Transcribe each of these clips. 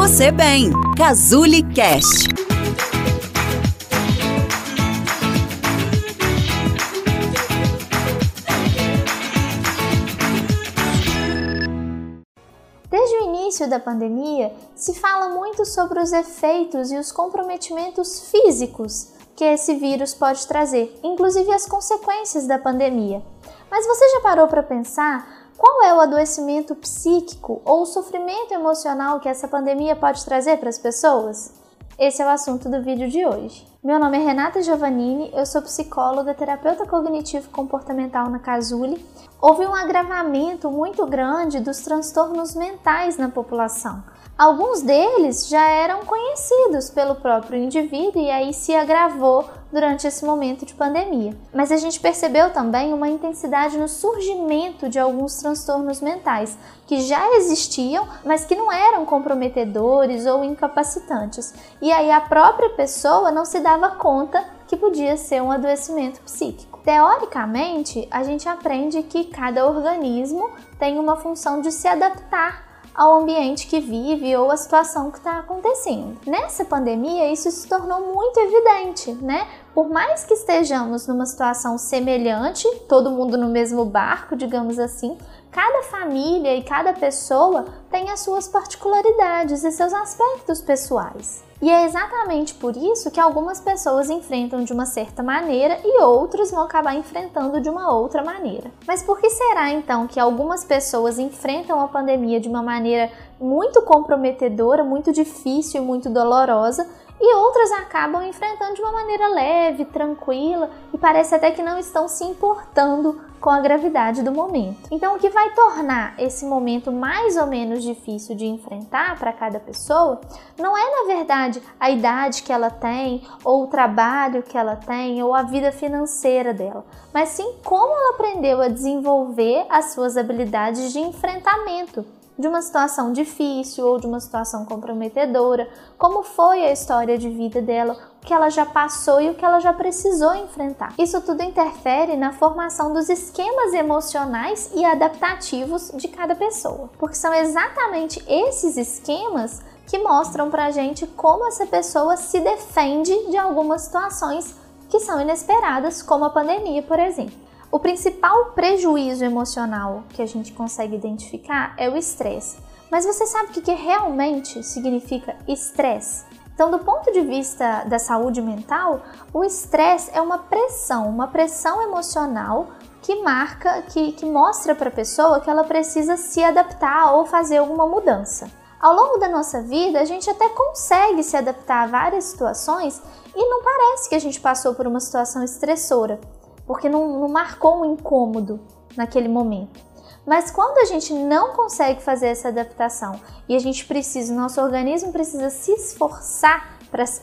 você bem. Cazuli Cast. Desde o início da pandemia, se fala muito sobre os efeitos e os comprometimentos físicos que esse vírus pode trazer, inclusive as consequências da pandemia. Mas você já parou para pensar qual é o adoecimento psíquico ou o sofrimento emocional que essa pandemia pode trazer para as pessoas? Esse é o assunto do vídeo de hoje. Meu nome é Renata Giovannini, eu sou psicóloga, terapeuta cognitivo comportamental na Casuli. Houve um agravamento muito grande dos transtornos mentais na população. Alguns deles já eram conhecidos pelo próprio indivíduo e aí se agravou durante esse momento de pandemia. Mas a gente percebeu também uma intensidade no surgimento de alguns transtornos mentais que já existiam, mas que não eram comprometedores ou incapacitantes. E aí a própria pessoa não se dava conta que podia ser um adoecimento psíquico. Teoricamente, a gente aprende que cada organismo tem uma função de se adaptar ao ambiente que vive ou a situação que está acontecendo. Nessa pandemia, isso se tornou muito evidente, né? Por mais que estejamos numa situação semelhante, todo mundo no mesmo barco, digamos assim, cada família e cada pessoa tem as suas particularidades e seus aspectos pessoais. E é exatamente por isso que algumas pessoas enfrentam de uma certa maneira e outros vão acabar enfrentando de uma outra maneira. Mas por que será então que algumas pessoas enfrentam a pandemia de uma maneira muito comprometedora, muito difícil muito dolorosa, e outras acabam enfrentando de uma maneira leve, tranquila e parece até que não estão se importando com a gravidade do momento. Então, o que vai tornar esse momento mais ou menos difícil de enfrentar para cada pessoa não é, na verdade, a idade que ela tem, ou o trabalho que ela tem, ou a vida financeira dela, mas sim como ela aprendeu a desenvolver as suas habilidades de enfrentamento de uma situação difícil ou de uma situação comprometedora, como foi a história de vida dela, que ela já passou e o que ela já precisou enfrentar. Isso tudo interfere na formação dos esquemas emocionais e adaptativos de cada pessoa, porque são exatamente esses esquemas que mostram pra gente como essa pessoa se defende de algumas situações que são inesperadas, como a pandemia, por exemplo. O principal prejuízo emocional que a gente consegue identificar é o estresse. Mas você sabe o que, realmente significa estresse? Então, do ponto de vista da saúde mental, o estresse é uma pressão, uma pressão emocional que marca, que, que mostra para a pessoa que ela precisa se adaptar ou fazer alguma mudança. Ao longo da nossa vida, a gente até consegue se adaptar a várias situações e não parece que a gente passou por uma situação estressora porque não, não marcou um incômodo naquele momento. Mas quando a gente não consegue fazer essa adaptação e a gente precisa, o nosso organismo precisa se esforçar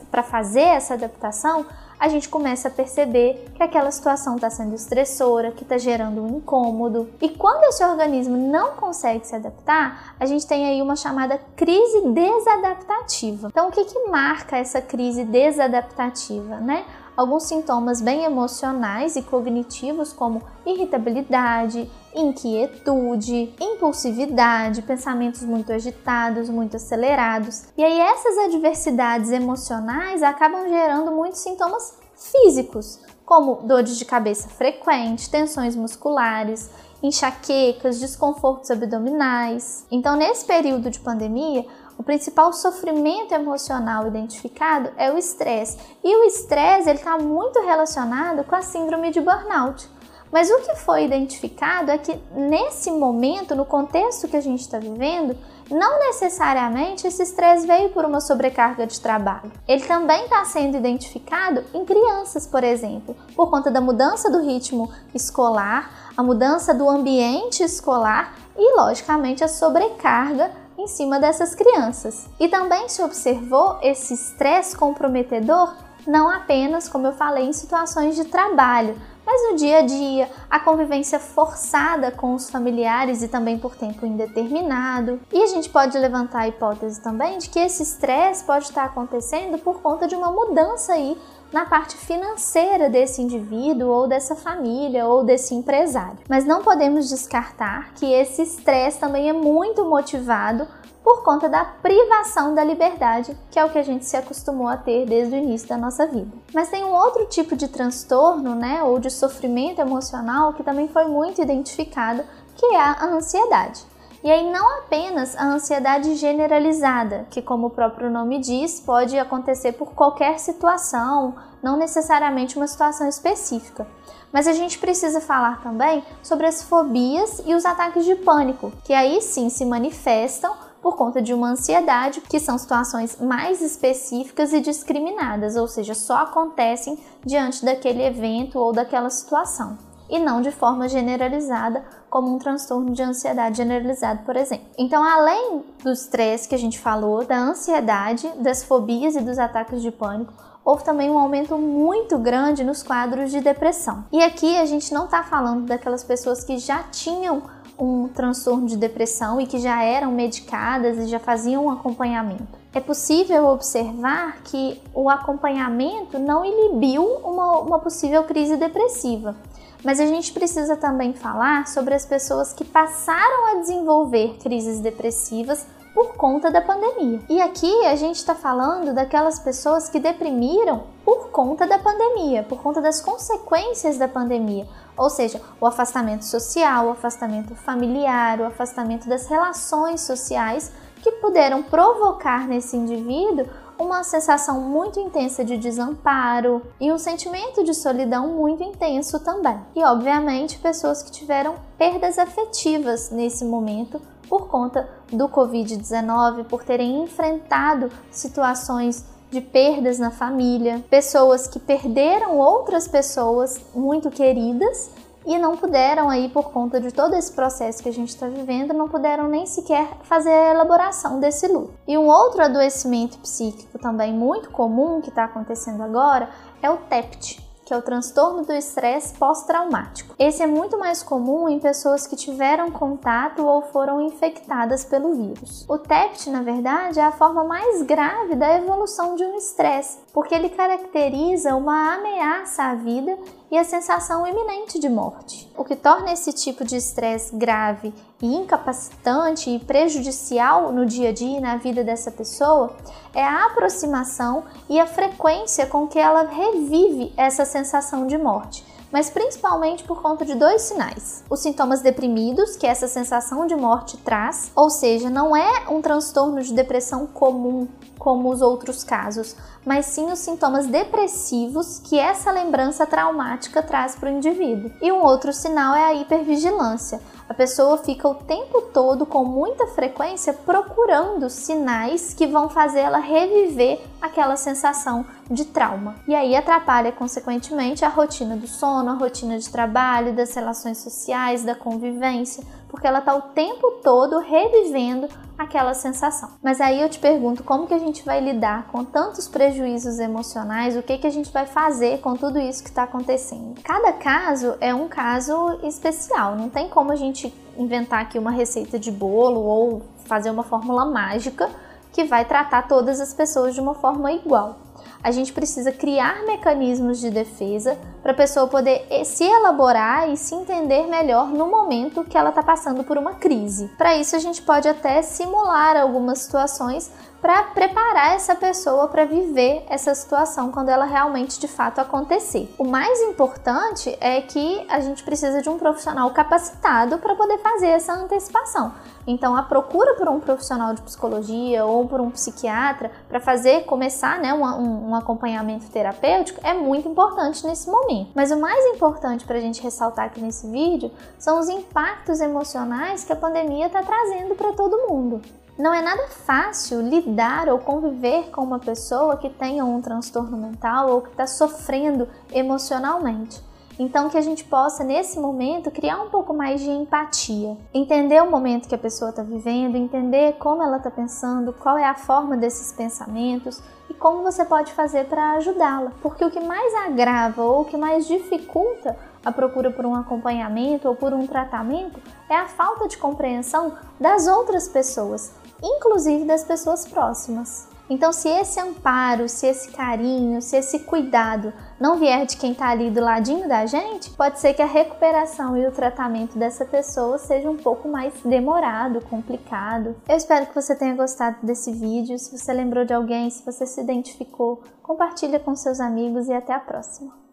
para fazer essa adaptação, a gente começa a perceber que aquela situação está sendo estressora, que está gerando um incômodo. E quando esse organismo não consegue se adaptar, a gente tem aí uma chamada crise desadaptativa. Então, o que, que marca essa crise desadaptativa, né? Alguns sintomas bem emocionais e cognitivos, como irritabilidade, inquietude, impulsividade, pensamentos muito agitados, muito acelerados. E aí, essas adversidades emocionais acabam gerando muitos sintomas físicos, como dores de cabeça frequente, tensões musculares, enxaquecas, desconfortos abdominais. Então, nesse período de pandemia, o principal sofrimento emocional identificado é o estresse. E o estresse está muito relacionado com a síndrome de burnout. Mas o que foi identificado é que nesse momento, no contexto que a gente está vivendo, não necessariamente esse estresse veio por uma sobrecarga de trabalho. Ele também está sendo identificado em crianças, por exemplo, por conta da mudança do ritmo escolar, a mudança do ambiente escolar e, logicamente, a sobrecarga em cima dessas crianças. E também se observou esse estresse comprometedor não apenas, como eu falei, em situações de trabalho, mas no dia a dia, a convivência forçada com os familiares e também por tempo indeterminado. E a gente pode levantar a hipótese também de que esse estresse pode estar acontecendo por conta de uma mudança aí na parte financeira desse indivíduo ou dessa família ou desse empresário. Mas não podemos descartar que esse estresse também é muito motivado por conta da privação da liberdade, que é o que a gente se acostumou a ter desde o início da nossa vida. Mas tem um outro tipo de transtorno, né, ou de sofrimento emocional que também foi muito identificado, que é a ansiedade. E aí não apenas a ansiedade generalizada, que como o próprio nome diz, pode acontecer por qualquer situação, não necessariamente uma situação específica. Mas a gente precisa falar também sobre as fobias e os ataques de pânico, que aí sim se manifestam por conta de uma ansiedade, que são situações mais específicas e discriminadas, ou seja, só acontecem diante daquele evento ou daquela situação, e não de forma generalizada, como um transtorno de ansiedade generalizado, por exemplo. Então, além do estresse que a gente falou, da ansiedade, das fobias e dos ataques de pânico, houve também um aumento muito grande nos quadros de depressão. E aqui a gente não está falando daquelas pessoas que já tinham um transtorno de depressão e que já eram medicadas e já faziam um acompanhamento. É possível observar que o acompanhamento não inibiu uma, uma possível crise depressiva. Mas a gente precisa também falar sobre as pessoas que passaram a desenvolver crises depressivas por conta da pandemia. E aqui a gente está falando daquelas pessoas que deprimiram por conta da pandemia, por conta das consequências da pandemia, ou seja, o afastamento social, o afastamento familiar, o afastamento das relações sociais que puderam provocar nesse indivíduo uma sensação muito intensa de desamparo e um sentimento de solidão muito intenso também. E, obviamente, pessoas que tiveram perdas afetivas nesse momento por conta do Covid-19, por terem enfrentado situações de perdas na família, pessoas que perderam outras pessoas muito queridas e não puderam aí por conta de todo esse processo que a gente está vivendo, não puderam nem sequer fazer a elaboração desse luto. E um outro adoecimento psíquico também muito comum que está acontecendo agora é o TEPT, que é o transtorno do estresse pós-traumático. Esse é muito mais comum em pessoas que tiveram contato ou foram infectadas pelo vírus. O TEPT, na verdade, é a forma mais grave da evolução de um estresse, porque ele caracteriza uma ameaça à vida e a sensação iminente de morte. O que torna esse tipo de estresse grave e incapacitante e prejudicial no dia a dia e na vida dessa pessoa é a aproximação e a frequência com que ela revive essa sensação de morte mas principalmente por conta de dois sinais: os sintomas deprimidos, que essa sensação de morte traz, ou seja, não é um transtorno de depressão comum como os outros casos, mas sim os sintomas depressivos que essa lembrança traumática traz para o indivíduo. E um outro sinal é a hipervigilância. A pessoa fica o tempo todo com muita frequência procurando sinais que vão fazer ela reviver aquela sensação de trauma. E aí atrapalha consequentemente a rotina do sono, a rotina de trabalho, das relações sociais, da convivência, porque ela está o tempo todo revivendo aquela sensação. Mas aí eu te pergunto, como que a gente vai lidar com tantos prejuízos emocionais? O que que a gente vai fazer com tudo isso que está acontecendo? Cada caso é um caso especial, não tem como a gente inventar aqui uma receita de bolo ou fazer uma fórmula mágica que vai tratar todas as pessoas de uma forma igual a gente precisa criar mecanismos de defesa para a pessoa poder eh, se elaborar e se entender melhor no momento que ela está passando por uma crise. Para isso, a gente pode até simular algumas situações para preparar essa pessoa para viver essa situação quando ela realmente de fato acontecer. O mais importante é que a gente precisa de um profissional capacitado para poder fazer essa antecipação. Então, a procura por um profissional de psicologia ou por um psiquiatra para fazer começar né, um, um, um, acompanhamento terapêutico é muito importante nesse momento. Mas o mais importante para a gente ressaltar aqui nesse vídeo são os impactos emocionais que a pandemia está trazendo para todo mundo. Não é nada fácil lidar ou conviver com uma pessoa que tenha um transtorno mental ou que está sofrendo emocionalmente. Então, que a gente possa, nesse momento, criar um pouco mais de empatia, entender o momento que a pessoa está vivendo, entender como ela está pensando, qual é a forma desses pensamentos e como você pode fazer para ajudá-la. Porque o que mais agrava ou o que mais dificulta a procura por um acompanhamento ou por um tratamento é a falta de compreensão das outras pessoas inclusive das pessoas próximas. Então, se esse amparo, se esse carinho, se esse cuidado não vier de quem está ali do ladinho da gente, pode ser que a recuperação e o tratamento dessa pessoa seja um pouco mais demorado, complicado. Eu espero que você tenha gostado desse vídeo. Se você lembrou de alguém, se você se identificou, compartilha com seus amigos e até a próxima.